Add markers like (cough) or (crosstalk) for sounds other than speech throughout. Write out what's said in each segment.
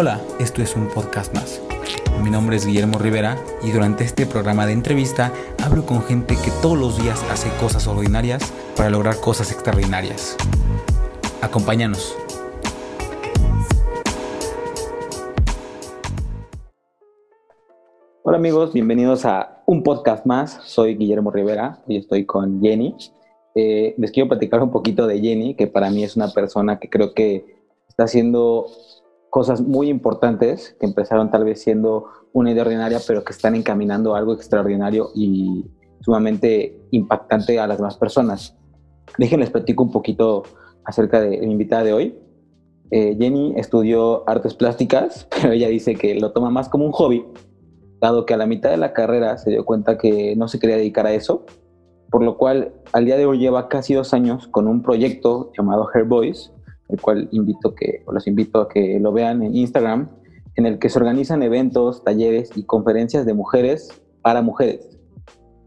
Hola, esto es un podcast más. Mi nombre es Guillermo Rivera y durante este programa de entrevista hablo con gente que todos los días hace cosas ordinarias para lograr cosas extraordinarias. Acompáñanos. Hola amigos, bienvenidos a un podcast más. Soy Guillermo Rivera y estoy con Jenny. Eh, les quiero platicar un poquito de Jenny, que para mí es una persona que creo que está haciendo cosas muy importantes que empezaron tal vez siendo una idea ordinaria, pero que están encaminando a algo extraordinario y sumamente impactante a las demás personas. Déjenles platico un poquito acerca de, mi invitada de hoy. Eh, Jenny estudió artes plásticas, (laughs) pero ella dice que lo toma más como un hobby, dado que a la mitad de la carrera se dio cuenta que no se quería dedicar a eso, por lo cual al día de hoy lleva casi dos años con un proyecto llamado Hair Boys, el cual invito los invito a que lo vean en Instagram, en el que se organizan eventos, talleres y conferencias de mujeres para mujeres.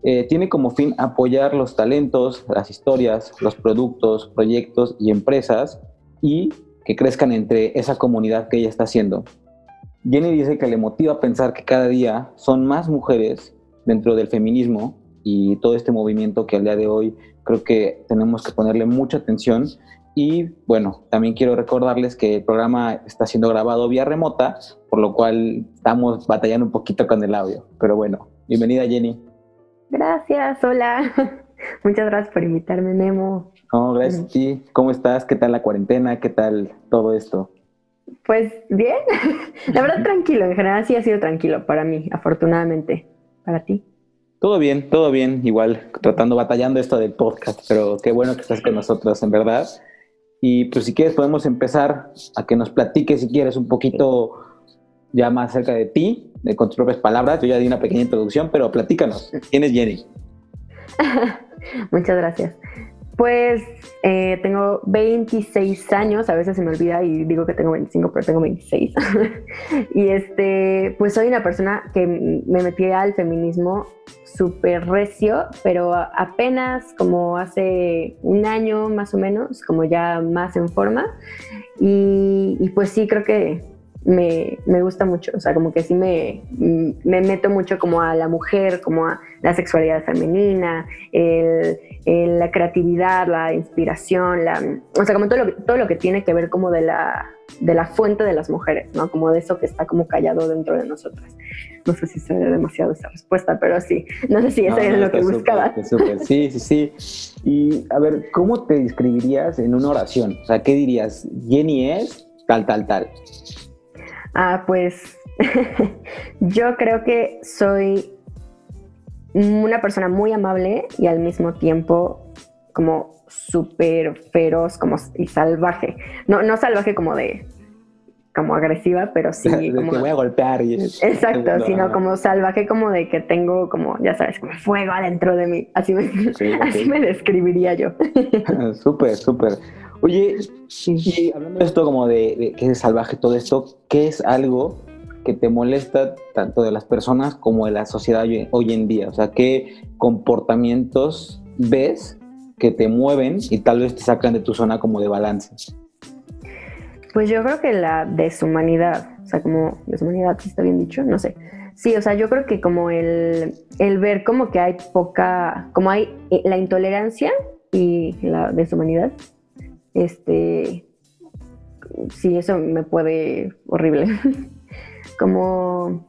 Eh, tiene como fin apoyar los talentos, las historias, los productos, proyectos y empresas y que crezcan entre esa comunidad que ella está haciendo. Jenny dice que le motiva a pensar que cada día son más mujeres dentro del feminismo y todo este movimiento que al día de hoy creo que tenemos que ponerle mucha atención y bueno, también quiero recordarles que el programa está siendo grabado vía remota, por lo cual estamos batallando un poquito con el audio. Pero bueno, bienvenida Jenny. Gracias, hola. (laughs) Muchas gracias por invitarme, Nemo. No, gracias a ti. ¿Cómo estás? ¿Qué tal la cuarentena? ¿Qué tal todo esto? Pues bien, (laughs) la verdad tranquilo, en general sí ha sido tranquilo para mí, afortunadamente. ¿Para ti? Todo bien, todo bien, igual tratando, batallando esto del podcast, pero qué bueno que estás con nosotros, en verdad. Y pues si quieres podemos empezar a que nos platiques, si quieres, un poquito ya más acerca de ti, de, con tus propias palabras. Yo ya di una pequeña introducción, pero platícanos. ¿Quién es Jenny? (laughs) Muchas gracias. Pues eh, tengo 26 años, a veces se me olvida y digo que tengo 25, pero tengo 26. (laughs) y este, pues soy una persona que me metí al feminismo súper recio, pero apenas como hace un año más o menos, como ya más en forma. Y, y pues sí, creo que me, me, gusta mucho, o sea, como que sí me, me, meto mucho como a la mujer, como a la sexualidad femenina, el, la creatividad, la inspiración, la, o sea, como todo lo, todo lo que tiene que ver como de la, de la fuente de las mujeres, ¿no? Como de eso que está como callado dentro de nosotras. No sé si se ve demasiado esa respuesta, pero sí, no sé si eso es lo que buscaba. Sí, sí, sí. Y a ver, ¿cómo te describirías en una oración? O sea, ¿qué dirías? Jenny es tal, tal, tal. Ah, pues (laughs) yo creo que soy una persona muy amable y al mismo tiempo como súper feroz como, y salvaje. No, no salvaje como de como agresiva, pero sí. (laughs) como, voy a golpear. Y exacto, sino como salvaje, como de que tengo como, ya sabes, como fuego adentro de mí. Así me, (laughs) así me describiría yo. (laughs) súper, súper. Oye, y hablando de esto como de, que es salvaje todo esto, ¿qué es algo que te molesta tanto de las personas como de la sociedad hoy, en día? O sea, ¿qué comportamientos ves que te mueven y tal vez te sacan de tu zona como de balance? Pues yo creo que la deshumanidad, o sea, como deshumanidad, si está bien dicho, no sé. Sí, o sea, yo creo que como el, el ver como que hay poca, como hay eh, la intolerancia y la deshumanidad, este, sí, eso me puede horrible. (laughs) Como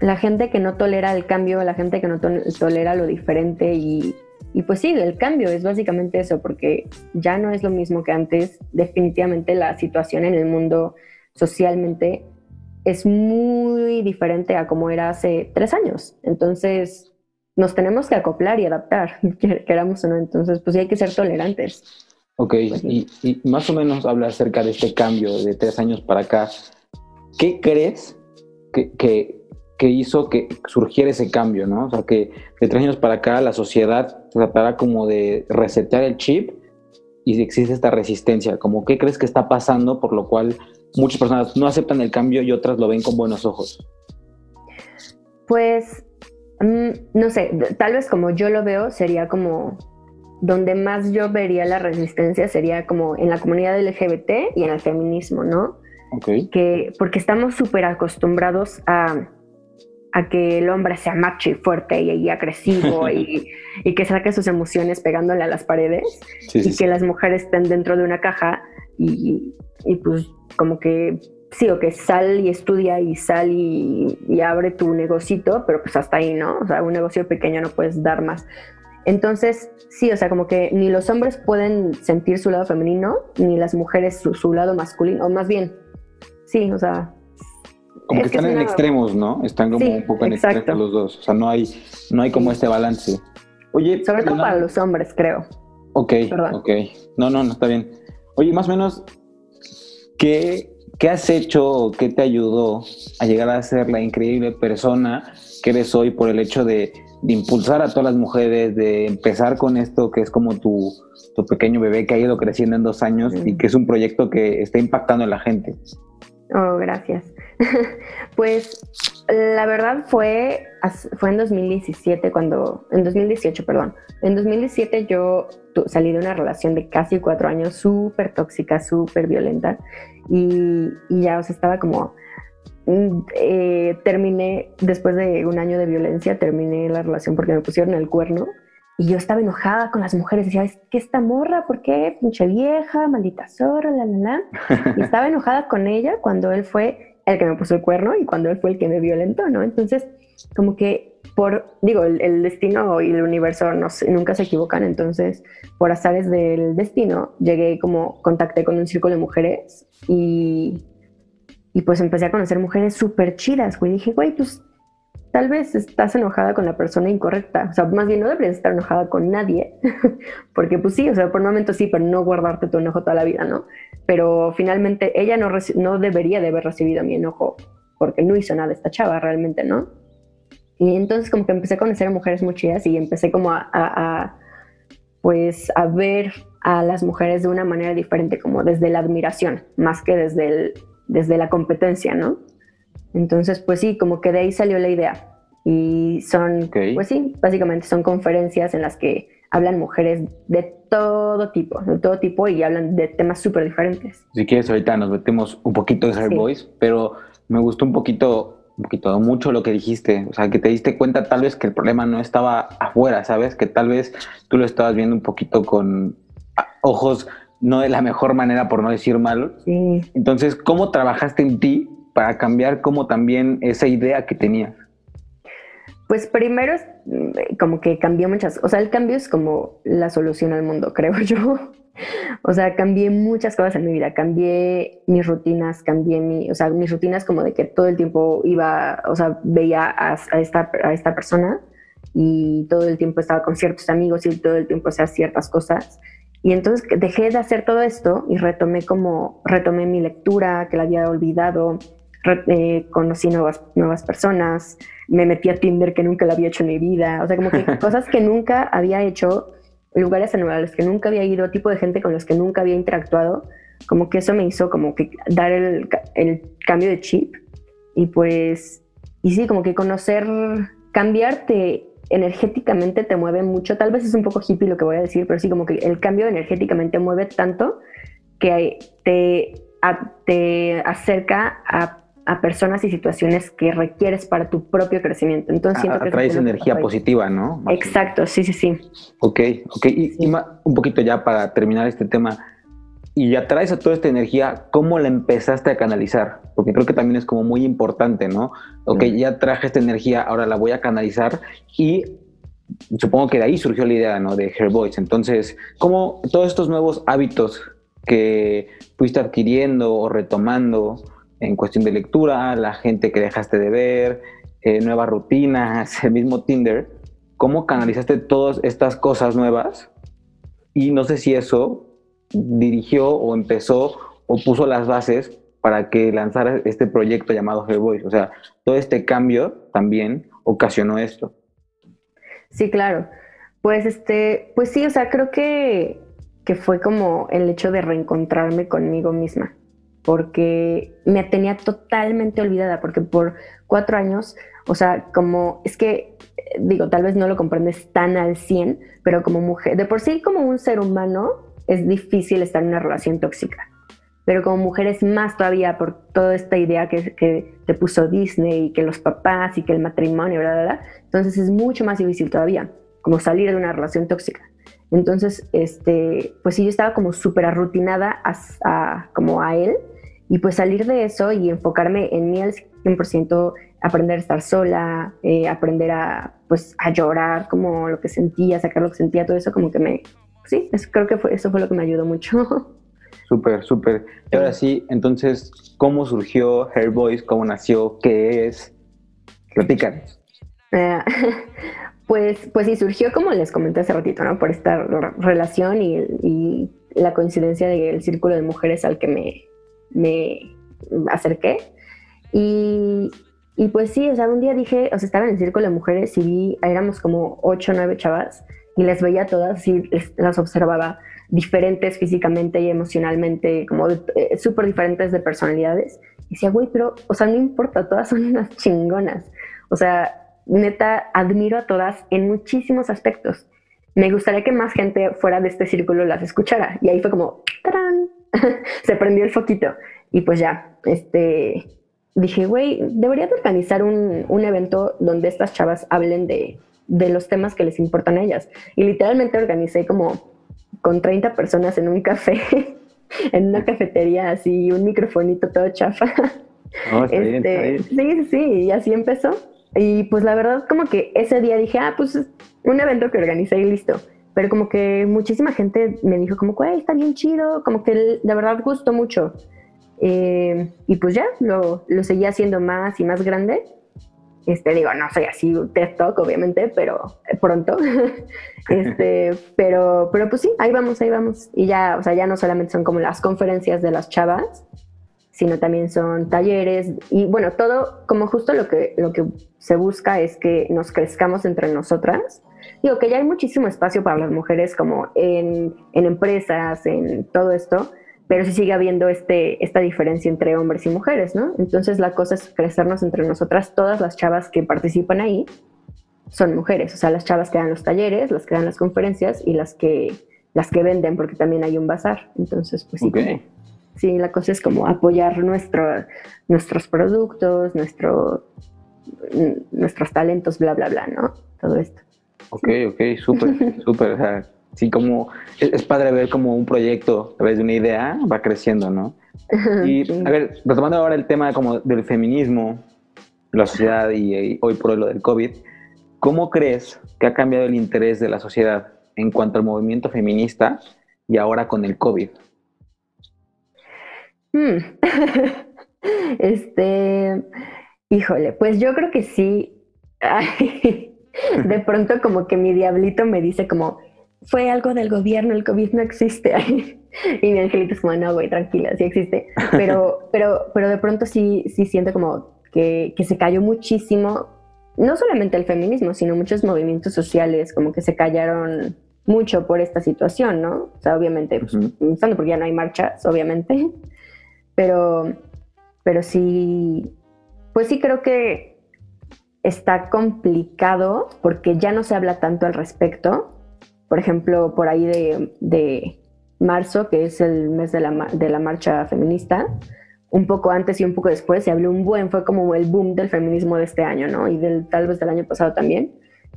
la gente que no tolera el cambio, la gente que no tolera lo diferente y, y pues sí, el cambio es básicamente eso, porque ya no es lo mismo que antes. Definitivamente la situación en el mundo socialmente es muy diferente a como era hace tres años. Entonces, nos tenemos que acoplar y adaptar, (laughs) queramos o no. Entonces, pues sí hay que ser tolerantes. Ok, pues y, más o menos habla acerca de este cambio de tres años para acá. ¿Qué crees que, hizo que surgiera ese cambio, no? O sea, que de tres años para acá la sociedad tratará como de resetear el chip y existe esta resistencia. Como, ¿qué crees que está pasando por lo cual muchas personas no aceptan el cambio y otras lo ven con buenos ojos? Pues, mm, no sé, tal vez como yo lo veo sería como donde más yo vería la resistencia sería como en la comunidad LGBT y en el feminismo, ¿no? que porque estamos súper acostumbrados a, a, que el hombre sea macho y fuerte y, agresivo y, (laughs) y, que saque sus emociones pegándole a las paredes y que las mujeres estén dentro de una caja y, y pues como que sí, o que sal y estudia y sal y, y, abre tu negocito, pero pues hasta ahí, ¿no? O sea, un negocio pequeño no puedes dar más. Entonces, sí, o sea, como que ni los hombres pueden sentir su lado femenino, ni las mujeres su, lado masculino, o más bien, sí, o sea... Como que están en extremos, ¿no? Están como un poco en extremos los dos, o sea, no hay, no hay como este balance. Oye, sobre todo para los hombres, creo. Ok, ok. No, no, no, está bien. Oye, más o menos, ¿qué, ¿qué has hecho o qué te ayudó a llegar a ser la increíble persona que eres hoy por el hecho de de impulsar a todas las mujeres, de empezar con esto que es como tu, tu pequeño bebé que ha ido creciendo en dos años y que es un proyecto que está impactando en la gente. Oh, gracias. (laughs) pues la verdad fue, fue en 2017 cuando, en 2018, perdón. En 2017 yo salí de una relación de casi cuatro años súper tóxica, súper violenta y, y ya, o sea, estaba como Mm, eh, terminé, después de un año de violencia, terminé la relación porque me pusieron el cuerno y yo estaba enojada con las mujeres. Decía, es que esta morra, ¿por qué? Pinche vieja, maldita zorra, la, la, la. (laughs) Y estaba enojada con ella cuando él fue el que me puso el cuerno y cuando él fue el que me violentó, ¿no? Entonces, como que por, digo, el, destino y el universo no, nunca se equivocan, entonces, por azares del destino, llegué como, contacté con un círculo de mujeres y y pues empecé a conocer mujeres súper chidas, güey. Dije, güey, pues tal vez estás enojada con la persona incorrecta. O sea, más bien no deberías estar enojada con nadie. (laughs) Porque pues sí, o sea, por un momento sí, pero no guardarte tu enojo toda la vida, ¿no? Pero finalmente ella no, no debería de haber recibido mi enojo porque no hizo nada esta chava realmente, ¿no? Y entonces como que empecé a conocer a mujeres muy chidas y empecé como a, a pues a ver a las mujeres de una manera diferente, como desde la admiración, más que desde el desde la competencia, ¿no? Entonces, pues sí, como que de ahí salió la idea. Y son, pues sí, básicamente son conferencias en las que hablan mujeres de todo tipo, de todo tipo y hablan de temas súper diferentes. Si quieres, ahorita nos metemos un poquito de Hair Voice, pero me gustó un poquito, un poquito, mucho lo que dijiste. O sea, que te diste cuenta tal vez que el problema no estaba afuera, ¿sabes? Que tal vez tú lo estabas viendo un poquito con ojos no de la mejor manera, por no decir malo. Entonces, ¿cómo trabajaste en ti para cambiar como también esa idea que tenías? Pues primero, mm, como que cambié muchas, o sea, el cambio es como la solución al mundo, (laughs) creo yo. O sea, cambié muchas cosas en mi vida, cambié mis rutinas, cambié mi, o sea, mis rutinas como de que todo el tiempo iba, o sea, veía a, esta, a esta persona y todo el tiempo estaba con ciertos amigos y todo el tiempo hacía ciertas cosas y entonces dejé de hacer todo esto y retomé como, retomé mi lectura que la había olvidado, eh, conocí nuevas, nuevas personas, me metí a Tinder que nunca la había hecho en mi vida, o sea, como que (laughs) cosas que nunca había hecho, lugares a los que nunca había ido, tipo de gente con los que nunca había interactuado, como que eso me hizo como que dar el, el cambio de chip y pues, y sí, como que conocer, cambiarte energéticamente te mueve mucho. Tal vez es un poco hippie lo que voy a decir, pero sí como que el cambio energéticamente mueve tanto que te, te acerca a, personas y situaciones que requieres para tu propio crecimiento. Entonces siento que traes energía positiva, ¿no? Exacto, sí, sí, sí. Ok, ok. Y, un poquito ya para terminar este tema, y ya traes a toda esta energía, ¿cómo la empezaste a canalizar? Porque creo que también es como muy importante, ¿no? Ok, ya traje esta energía, ahora la voy a canalizar y supongo que de ahí surgió la idea, ¿no? De Hair Voice. Entonces, ¿cómo todos estos nuevos hábitos que fuiste adquiriendo o retomando en cuestión de lectura, la gente que dejaste de ver, eh, nuevas rutinas, (laughs) el mismo Tinder, ¿cómo canalizaste todas estas cosas nuevas? Y no sé si eso dirigió o empezó o puso las bases para que lanzara este proyecto llamado Hair Voice. O sea, todo este cambio también ocasionó esto. Sí, claro. Pues este, pues sí, o sea, creo que, que fue como el hecho de reencontrarme conmigo misma, porque me tenía totalmente olvidada, porque por cuatro años, o sea, como, es que, digo, tal vez no lo comprendes tan al 100, pero como mujer, de por sí como un ser humano, es difícil estar en una relación tóxica. pero como mujeres más todavía por toda esta idea que, que te puso Disney y que los papás y que el matrimonio, bla, bla, bla. Entonces es mucho más difícil todavía, como salir de una relación tóxica. Entonces, este, pues sí, yo estaba como súper arrutinada a, como a él y pues salir de eso y enfocarme en mí al 100%, aprender a estar sola, eh, aprender a, pues, a llorar como lo que sentía, sacar lo que sentía, todo eso como que me, sí, creo que fue, eso fue lo que me ayudó mucho. (laughs) Súper, súper. Y ahora sí, entonces, ¿cómo surgió Hair Voice? ¿Cómo nació? ¿Qué es? Platícanos. Eh, (laughs) pues, pues sí, surgió como les comenté hace ratito, ¿no? Por esta relación y, la coincidencia del círculo de mujeres al que me, me acerqué. Y, y, pues sí, o sea, un día dije, o sea, estaba en el círculo de mujeres y vi, éramos como ocho o nueve chavas y les veía todas y las observaba diferentes físicamente y emocionalmente, como eh, súper diferentes de personalidades. Y decía, güey, pero, o sea, no importa, todas son unas chingonas. O sea, neta, admiro a todas en muchísimos aspectos. Me gustaría que más gente fuera de este círculo las escuchara. Y ahí fue como, ¡tarán! (laughs) Se prendió el foquito. Y pues ya, este, dije, güey, debería de organizar un, un evento donde estas chavas hablen de, de los temas que les importan a ellas. Y literalmente organicé como con 30 personas en un café, (laughs) en una cafetería así, un microfonito todo chafa. este, Sí, sí, y así empezó. Y pues la verdad como que ese día dije, ah, pues un evento que organicé y listo. Pero como que muchísima gente me dijo como, güey, está bien chido, como que de verdad gustó mucho. Eh, y pues ya, lo, lo seguí haciendo más y más grande. Este, digo, no soy así TED Talk, obviamente, pero pronto. (laughs) este, (laughs) pero, pero pues sí, ahí vamos, ahí vamos. Y ya, o sea, ya no solamente son como las conferencias de las chavas, sino también son talleres y bueno, todo como justo lo que, lo que se busca es que nos crezcamos entre nosotras. Digo que ya hay muchísimo espacio para las mujeres como en, en empresas, en todo esto, pero sí sigue habiendo este, esta diferencia entre hombres y mujeres, ¿no? Entonces la cosa es crecernos entre nosotras, todas las chavas que participan ahí son mujeres, o sea, las chavas que dan los talleres, las que dan las conferencias y las que, las que venden, porque también hay un bazar. Entonces, pues sí, sí, la cosa es como apoyar nuestro, nuestros productos, nuestro, nuestros talentos, bla, bla, bla, ¿no? Todo esto. Ok, ok, súper, súper. O sea, sí, como es, padre ver como un proyecto a través de una idea va creciendo, ¿no? Y a ver, retomando ahora el tema como del feminismo, la sociedad y, hoy por hoy lo del COVID, ¿cómo crees que ha cambiado el interés de la sociedad en cuanto al movimiento feminista y ahora con el COVID? Hmm. (laughs) este, híjole, pues yo creo que sí. (laughs) de (laughs) pronto como que mi diablito me dice como, fue algo del gobierno, el COVID no existe. (laughs) y mi angelito es como, no, güey, tranquila, sí existe. Pero, (laughs) pero, pero de pronto sí, sí siento como que, que se cayó muchísimo, no solamente el feminismo, sino muchos movimientos sociales, como que se callaron mucho por esta situación, ¿no? O sea, obviamente, pues, porque ya no hay marchas, obviamente, pero, pero sí, pues sí creo que está complicado porque ya no se habla tanto al respecto por ejemplo, por ahí de, marzo, que es el mes de la, de la marcha feminista, un poco antes y un poco después se habló un buen, fue como el boom del feminismo de este año, ¿no? Y del tal vez del año pasado también.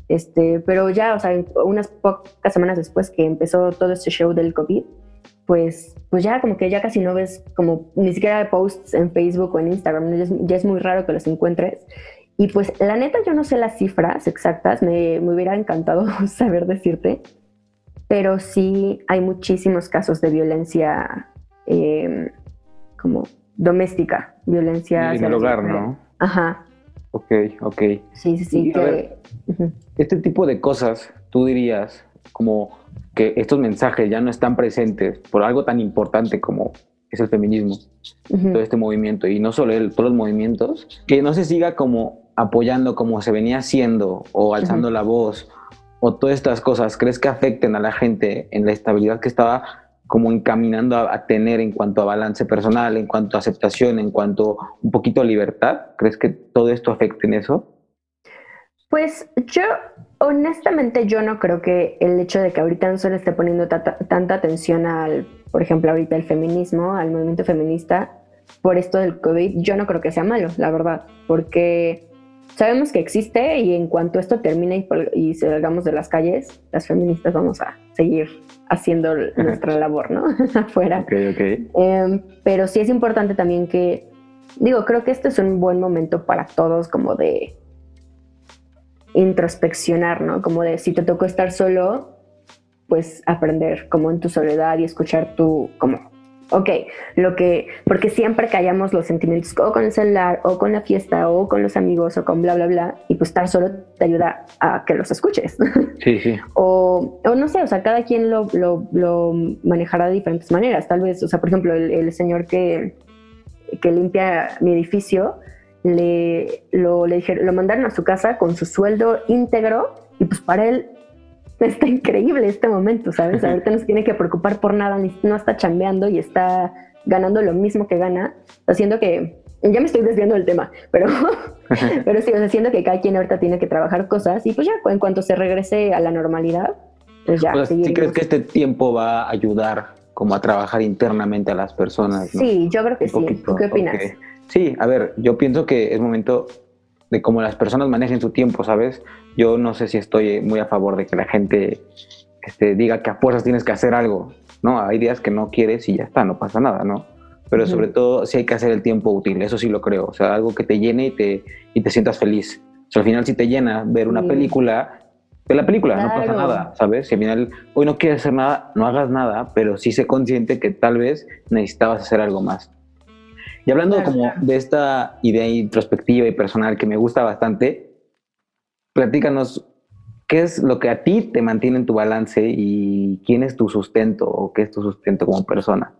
Este, pero ya, o sea, unas pocas semanas después que empezó todo este show del COVID, pues, pues ya como que ya casi no ves como ni siquiera posts en Facebook o en Instagram, ya es, ya es muy raro que los encuentres. Y pues la neta yo no sé las cifras exactas, me, me hubiera encantado (laughs) saber decirte, pero sí hay muchísimos casos de violencia em, como doméstica, violencia en el hogar, ¿no? Ajá. Ok, ok. Sí, sí, sí. Este tipo de cosas, tú dirías como que estos mensajes ya no están presentes por algo tan importante como es el feminismo, todo este movimiento, y no solo él, todos los movimientos, que no se siga como apoyando como se venía haciendo o alzando la voz o todas estas cosas, ¿crees que afecten a la gente en la estabilidad que estaba como encaminando a, tener en cuanto a balance personal, en cuanto a aceptación, en cuanto a un poquito a libertad? ¿Crees que todo esto afecte en eso? Pues yo, honestamente, yo no creo que el hecho de que ahorita no se le esté poniendo tanta atención al, por ejemplo, ahorita el feminismo, al movimiento feminista, por esto del COVID, yo no creo que sea malo, la verdad, porque sabemos que existe y en cuanto esto termine y, salgamos de las calles, las feministas vamos a seguir haciendo nuestra labor, ¿no? (laughs) Afuera. Ok, ok. Em, pero sí es importante también que, digo, creo que este es un buen momento para todos como de introspeccionar, ¿no? Como de si te tocó estar solo, pues aprender como en tu soledad y escuchar tu, como Ok, lo que, porque siempre callamos los sentimientos o con el celular o con la fiesta o con los amigos o con bla, bla, bla, y pues estar solo te ayuda a que los escuches. (laughs) Sí, sí. o, o no sé, o sea, cada quien lo, lo, lo, manejará de diferentes maneras. Tal vez, o sea, por ejemplo, el, el señor que, que limpia mi edificio, le, lo, le dijeron, lo mandaron a su casa con su sueldo íntegro y pues para él está increíble este momento, ¿sabes? Ahorita no se tiene que preocupar por nada, no está chambeando y está ganando lo mismo que gana, haciendo que, ya me estoy desviando del tema, (laughs) pero, (laughs) pero sí, haciendo que cada quien ahorita tiene que trabajar cosas y pues ya en cuanto se regrese a la normalidad, pues ya. Pues, ¿Sí crees que este tiempo va a ayudar como a trabajar internamente a las personas? Sí, yo creo que sí. ¿Qué opinas? Sí, a ver, yo pienso que es momento de cómo las personas manejen su tiempo, ¿sabes? Yo no sé si estoy muy a favor de que la gente este, diga que a fuerzas tienes que hacer algo, ¿no? Hay días que no quieres y ya está, no pasa nada, ¿no? Pero sobre todo si hay que hacer el tiempo útil, eso sí lo creo, o sea, algo que te llene y te, y te sientas feliz. O sea, al final si te llena ver una película, ve la película, no pasa nada, ¿sabes? Si al final hoy no quieres hacer nada, no hagas nada, pero sí sé consciente que tal vez necesitabas hacer algo más. Y hablando como de esta idea introspectiva y personal que me gusta bastante, platícanos qué es lo que a ti te mantiene en tu balance y quién es tu sustento o qué es tu sustento como persona.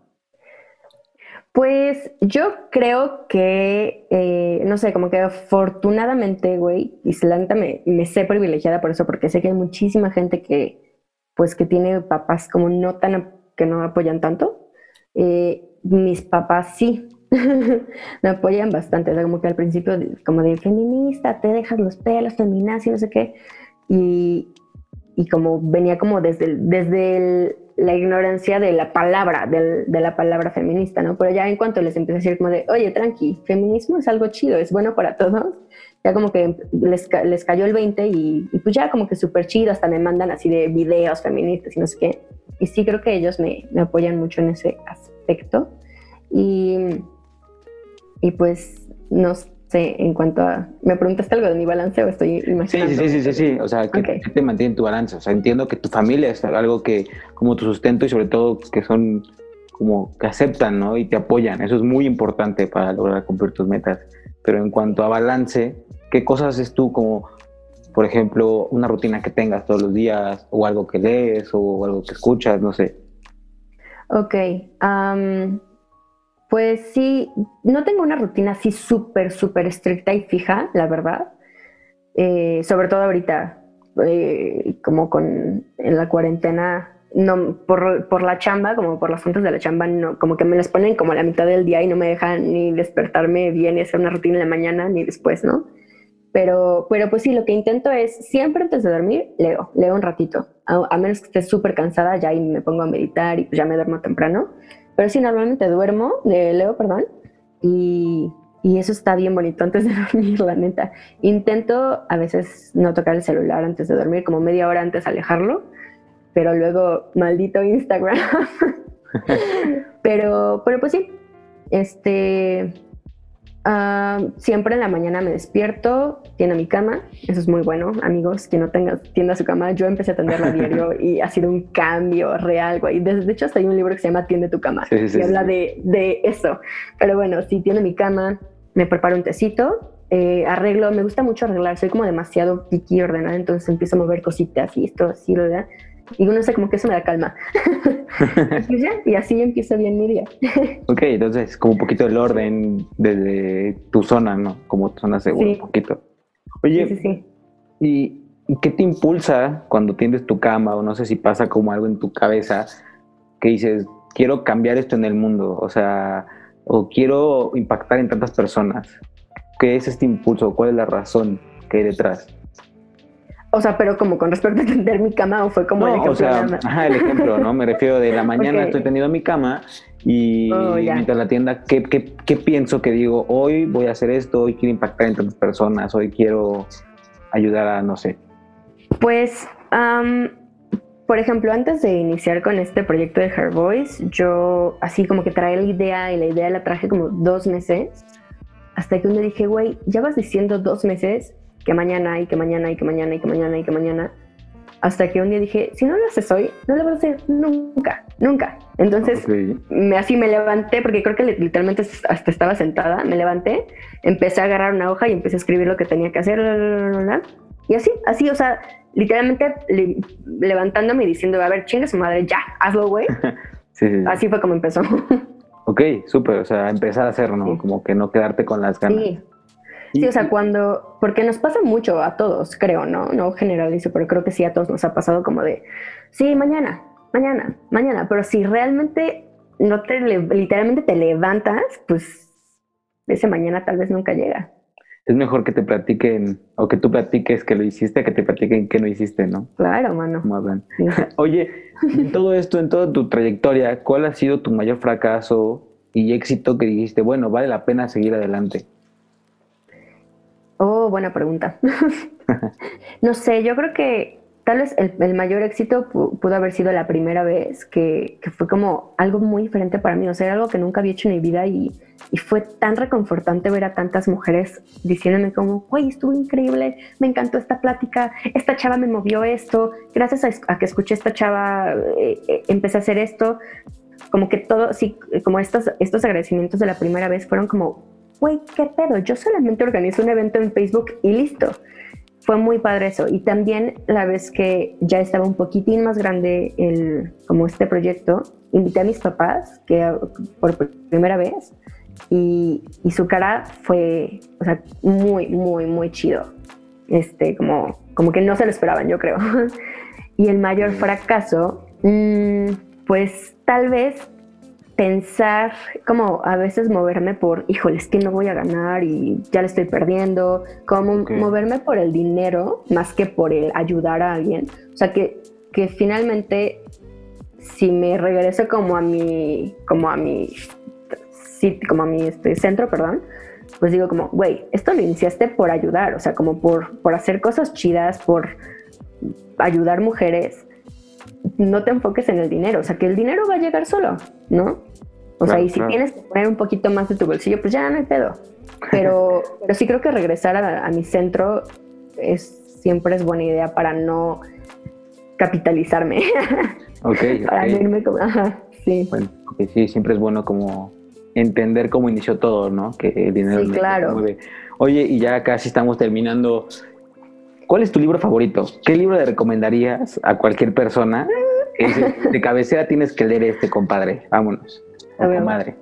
Pues yo creo que, eh, no sé, como que afortunadamente, güey, y la neta me, sé privilegiada por eso, porque sé que hay muchísima gente que, pues, que tiene papás como no tan, que no apoyan tanto. Eh, mis papás sí, (laughs) me apoyan bastante, o sea, como que al principio, como de feminista, te dejas los pelos, feminazi, no sé qué, y, y como venía como desde, desde la ignorancia de la palabra, de la palabra feminista, ¿no? Pero ya en cuanto les empecé a decir como de, oye, tranqui, feminismo es algo chido, es bueno para todos, ya como que les, les cayó el 20 y, y pues ya como que súper chido, hasta me mandan así de videos feministas y no sé qué. Y sí creo que ellos me, me apoyan mucho en ese aspecto. Y y pues no sé, en cuanto a... ¿Me preguntaste algo de mi balance o estoy imaginando? Sí, sí, sí, sí, sí. O sea, que, te mantiene tu balance. O sea, entiendo que tu familia es algo que, como tu sustento y sobre todo que son como que aceptan, ¿no? Y te apoyan. Eso es muy importante para lograr cumplir tus metas. Pero en cuanto a balance, ¿qué cosas haces tú como, por ejemplo, una rutina que tengas todos los días o algo que lees o algo que escuchas, no sé? Ok. Pues sí, no tengo una rutina así súper, súper estricta y fija, la verdad. Eh, sobre todo ahorita, eh, como con en la cuarentena, no por, por, la chamba, como por las fuentes de la chamba, no, como que me las ponen como a la mitad del día y no me dejan ni despertarme bien y hacer una rutina en la mañana ni después, ¿no? Pero, pero pues sí, lo que intento es siempre antes de dormir, leo, leo un ratito. A, a menos que esté súper cansada, ya ahí me pongo a meditar y pues ya me duermo temprano. Pero sí, normalmente duermo, de leo, perdón, y, y, eso está bien bonito antes de (laughs) dormir, la neta. Intento a veces no tocar el celular antes de dormir, como media hora antes alejarlo, pero luego, maldito Instagram. (laughs) (laughs) pero, pero pues sí, este, Ah, siempre en la mañana me despierto, tiendo mi cama, eso es muy bueno, amigos, quien no tenga, tienda su cama, yo empecé a atenderla a diario (laughs) y ha sido un cambio real, güey. De, hecho, hasta hay un libro que se llama Tiende tu cama y habla de, de, eso. Pero bueno, si tiendo mi cama, me preparo un tecito, eh, arreglo, me gusta mucho arreglar, soy como demasiado piqui ordenada, entonces empiezo a mover cositas y esto así, ¿verdad? Y uno sé como que eso me da calma. (laughs) y, así empieza bien mi día. (laughs) ok, entonces como un poquito el orden desde tu zona, ¿no? Como tu zona segura, un poquito. Oye, sí, sí, ¿y, qué te impulsa cuando tiendes tu cama o no sé si pasa como algo en tu cabeza que dices, quiero cambiar esto en el mundo? O sea, o quiero impactar en tantas personas. ¿Qué es este impulso? ¿Cuál es la razón que hay detrás? O sea, pero como con respecto a tender mi cama o fue como el ejemplo. O sea, ajá, el ejemplo, ¿no? Me refiero de la (laughs) mañana estoy tendiendo mi cama y oh, mientras la tienda, ¿qué, ¿qué, qué, pienso que digo? Hoy voy a hacer esto, hoy quiero impactar en tantas personas, hoy quiero ayudar a, no sé. Pues, por ejemplo, antes de iniciar con este proyecto de Her Voice, yo así como que traía la idea y la idea la traje como dos meses, hasta que un día dije, güey, ya vas diciendo dos meses que mañana y que mañana y que mañana y que mañana y que mañana. Hasta que un día dije, si no lo haces hoy, no lo vas a hacer nunca, nunca. Entonces, me, así me levanté, porque creo que literalmente hasta estaba sentada, me levanté, empecé a agarrar una hoja y empecé a escribir lo que tenía que hacer, y así, así, o sea, literalmente levantándome y diciendo, a ver, chingue su madre, ya, hazlo, güey. (laughs) Así fue como empezó. ok, súper, o sea, empezar a hacerlo, ¿no? Como que no quedarte con las ganas. Sí. Sí, o sea, cuando, porque nos pasa mucho a todos, creo, ¿no? No generalizo, pero creo que sí a todos nos ha pasado como de, sí, mañana, mañana, mañana, pero si realmente no te, literalmente te levantas, pues ese mañana tal vez nunca llega. Es mejor que te platiquen, o que tú platiques que lo hiciste, que te platiquen que no hiciste, ¿no? Claro, mano. (laughs) Oye, en todo esto, en toda tu trayectoria, ¿cuál ha sido tu mayor fracaso y éxito que dijiste, bueno, vale la pena seguir adelante? Oh, buena pregunta. (laughs) no sé, yo creo que tal vez el, mayor éxito pudo haber sido la primera vez que, fue como algo muy diferente para mí, o sea, era algo que nunca había hecho en mi vida y, fue tan reconfortante ver a tantas mujeres diciéndome como, güey, estuvo increíble, me encantó esta plática, esta chava me movió esto, gracias a, que escuché esta chava eh, eh, empecé a hacer esto, como que todo, sí, como estos, estos agradecimientos de la primera vez fueron como, güey, ¿qué pedo? Yo solamente organizo un evento en Facebook y listo. Fue muy padre eso. Y también la vez que ya estaba un poquitín más grande el, como este proyecto, invité a mis papás, que por primera vez, y, y su cara fue, o sea, muy, muy, muy chido. Este, como, como que no se lo esperaban, yo creo. (laughs) y el mayor fracaso, mm, pues tal vez pensar, como a veces moverme por, híjole, es que no voy a ganar y ya le estoy perdiendo, como moverme por el dinero más que por el ayudar a alguien. O sea, que, que finalmente, si me regreso como a mi, como a mi, sí, como a mi este, centro, perdón, pues digo como, güey, esto lo iniciaste por ayudar, o sea, como por, por hacer cosas chidas, por ayudar mujeres no te enfoques en el dinero, o sea, que el dinero va a llegar solo, ¿no? O sea, y si tienes que poner un poquito más de tu bolsillo, pues ya no hay pedo. Pero, (laughs) pero sí creo que regresar a, mi centro es siempre es buena idea para no capitalizarme. (laughs) Ok, (laughs) para irme como, ajá, sí. Bueno, sí, siempre es bueno como entender cómo inició todo, ¿no? Que el dinero sí, claro. mueve. Oye, y ya casi estamos terminando. ¿Cuál es tu libro favorito? ¿Qué libro le recomendarías a cualquier persona? (laughs) de cabecera tienes que leer este, compadre. Vámonos. O comadre.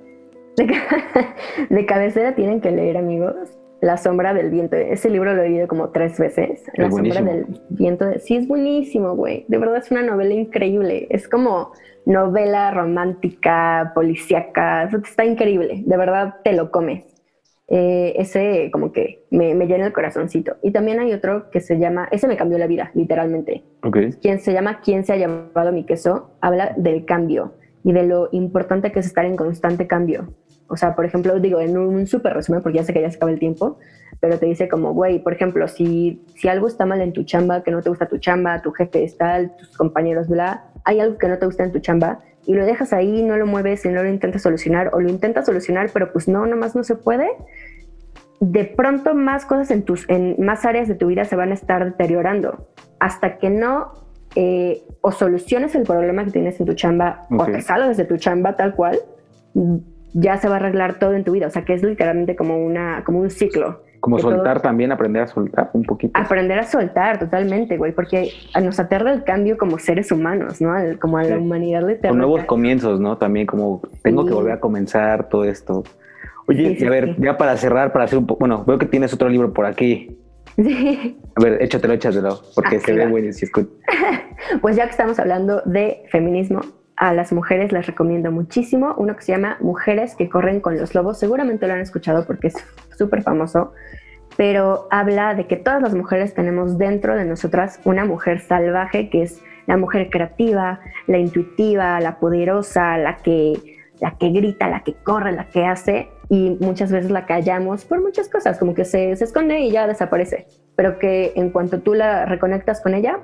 (laughs) De, cabecera tienen que leer, amigos, La sombra del viento. Ese libro lo he leído como tres veces. La sombra del viento. Sí, es buenísimo, güey. De verdad es una novela increíble. Es como novela romántica, policíaca. Está increíble. De verdad te lo comes. Eh, ese como que me, llena el corazoncito. Y también hay otro que se llama, ese me cambió la vida, literalmente. Quien se llama ¿Quién se ha llevado mi queso? Habla del cambio y de lo importante que es estar en constante cambio. O sea, por ejemplo, digo, en un súper resumen, porque ya sé que ya se acaba el tiempo, pero te dice como, güey, por ejemplo, si, si algo está mal en tu chamba, que no te gusta tu chamba, tu jefe está, tus compañeros, bla, hay algo que no te gusta en tu chamba, y lo dejas ahí, no lo mueves y no lo intentas solucionar, o lo intentas solucionar, pero pues no, nomás no se puede, de pronto más cosas en, tus, en más áreas de tu vida se van a estar deteriorando. Hasta que no eh, o soluciones el problema que tienes en tu chamba o te salgas de tu chamba tal cual, ya se va a arreglar todo en tu vida. O sea que es literalmente como, una, como un ciclo. Como soltar también, aprender a soltar un poquito. Aprender a soltar totalmente, güey, porque nos aterra el cambio como seres humanos, ¿no? Como a la humanidad le Con nuevos comienzos, ¿no? También como tengo que volver a comenzar todo esto. Oye, y a ver, ya para cerrar, para hacer un poco, bueno, veo que tienes otro libro por aquí. (laughs) Sí. A ver, échatelo, échatelo, porque se ve buenísimo. (laughs) pues ya que estamos hablando de feminismo, a las mujeres les recomiendo muchísimo uno que se llama Mujeres que corren con los lobos. Seguramente lo han escuchado porque es súper famoso. pero habla de que todas las mujeres tenemos dentro de nosotras una mujer salvaje que es la mujer creativa, la intuitiva, la poderosa, la que, la que grita, la que corre, la que hace y muchas veces la callamos por muchas cosas, como que se, se esconde y ya desaparece, pero que en cuanto tú la reconectas con ella,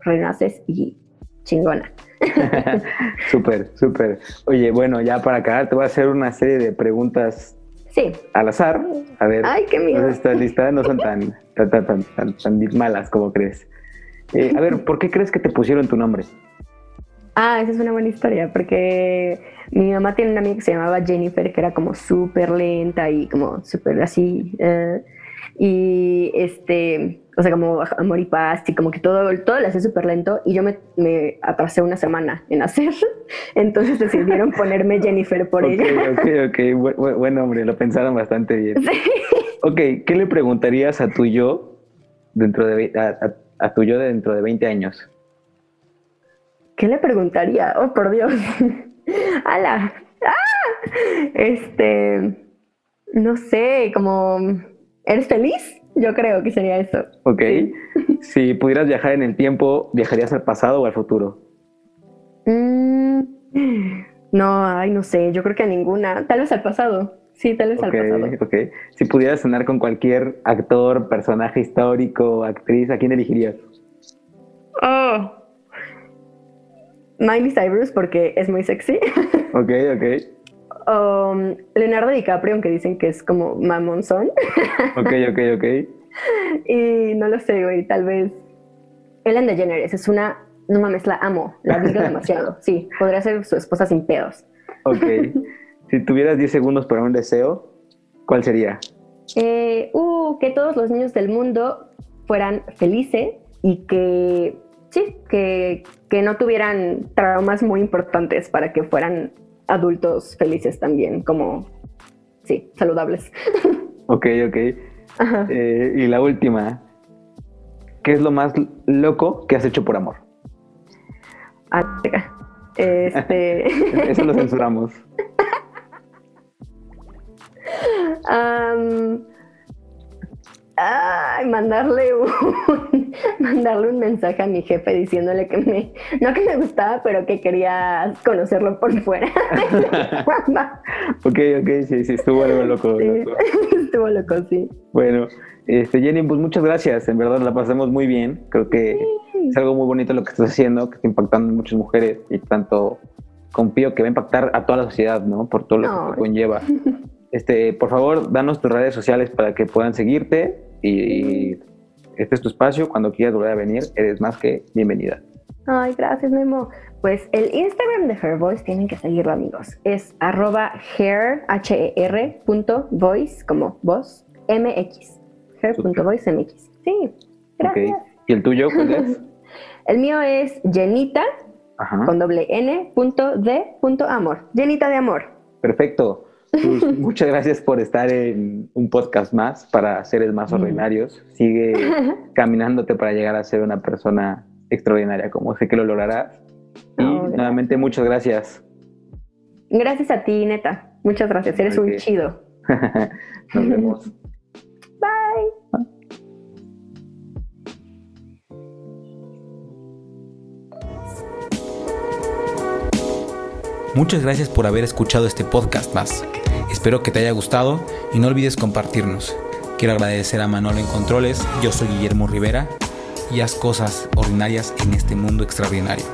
renaces y chingona. (laughs) súper, súper. Oye, bueno, ya para acabar te voy a hacer una serie de preguntas Sí. Al azar. A ver. Ay, qué miedo. No estás lista, no son tan, tan, tan, tan, tan malas como crees. Eh, a ver, ¿por qué crees que te pusieron tu nombre? Ah, esa es una buena historia, porque mi mamá tiene una amiga que se llamaba Jennifer, que era como súper lenta y como súper así. Eh, y este, o sea, como amor y paz, y como que todo, todo le hacía súper lento. Y yo me, me, atrasé una semana en hacer. (laughs) Entonces decidieron (laughs) ponerme Jennifer por ella. Ok, ok, buen, nombre, lo pensaron bastante bien. (laughs) Sí. Ok, ¿qué le preguntarías a tu yo dentro de a, a tu yo dentro de 20 años? ¿Qué le preguntaría? Oh, por Dios. ¡Hala! ¡Ah! Este. No sé, como. ¿Eres feliz? Yo creo que sería eso. Ok. (laughs) Si pudieras viajar en el tiempo, ¿viajarías al pasado o al futuro? Mm, no, ay, no sé. Yo creo que a ninguna. Tal vez al pasado. Sí, tal vez al pasado. Ok. Si pudieras cenar con cualquier actor, personaje histórico, actriz, ¿a quién elegirías? Oh, Miley Cyrus porque es muy sexy. Ok, ok. Um, Leonardo DiCaprio, aunque dicen que es como mamonzón. (laughs) Ok, ok, ok. y no lo sé, güey, tal vez. Ellen DeGeneres es una. No mames, la amo, la admiro (laughs) demasiado. Sí, podría ser su esposa sin pedos. Ok. (laughs) si tuvieras 10 segundos para un deseo, ¿cuál sería? Eh, uh, que todos los niños del mundo fueran felices y que sí, que, no tuvieran traumas muy importantes para que fueran adultos felices también, como, sí, saludables. Ok, ok. Eh, y la última, ¿qué es lo más loco que has hecho por amor? Ah, este... (laughs) Eso lo censuramos. (laughs) ay, mandarle un, (laughs) mandarle un mensaje a mi jefe diciéndole que me, no que me gustaba, pero que quería conocerlo por fuera. (laughs) ok, ok, sí, sí, estuvo algo loco. (laughs) estuvo loco, sí. Bueno, este, Jenny, pues muchas gracias, en verdad la pasamos muy bien, creo que es algo muy bonito lo que estás haciendo, que está impactando a muchas mujeres y tanto confío que va a impactar a toda la sociedad, ¿no? Por todo lo que conlleva. Este, por favor, danos tus redes sociales para que puedan seguirte y este es tu espacio. Cuando quieras volver a venir, eres más que bienvenida. Ay, gracias, Memo. Pues el Instagram de Her Voice tienen que seguirlo, amigos. Es arroba hair, h e r punto voice, como voz, mx. Hair.voice mx. Sí, gracias. ¿Y el tuyo cuál es? (laughs) el mío es Jenita, con doble n, punto d, punto amor. Jenita de amor. Perfecto. Pues, muchas gracias por estar en un podcast más para seres más ordinarios. Sigue (laughs) caminándote para llegar a ser una persona extraordinaria, como sé que lo lograrás. Y nuevamente muchas gracias. Gracias a ti, neta. Muchas gracias. Eres un chido. (laughs) Nos vemos. (laughs) Bye. Muchas gracias por haber escuchado este podcast más. Espero que te haya gustado y no olvides compartirnos. Quiero agradecer a Manolo en Controles, yo soy Guillermo Rivera y haz cosas ordinarias en este mundo extraordinario.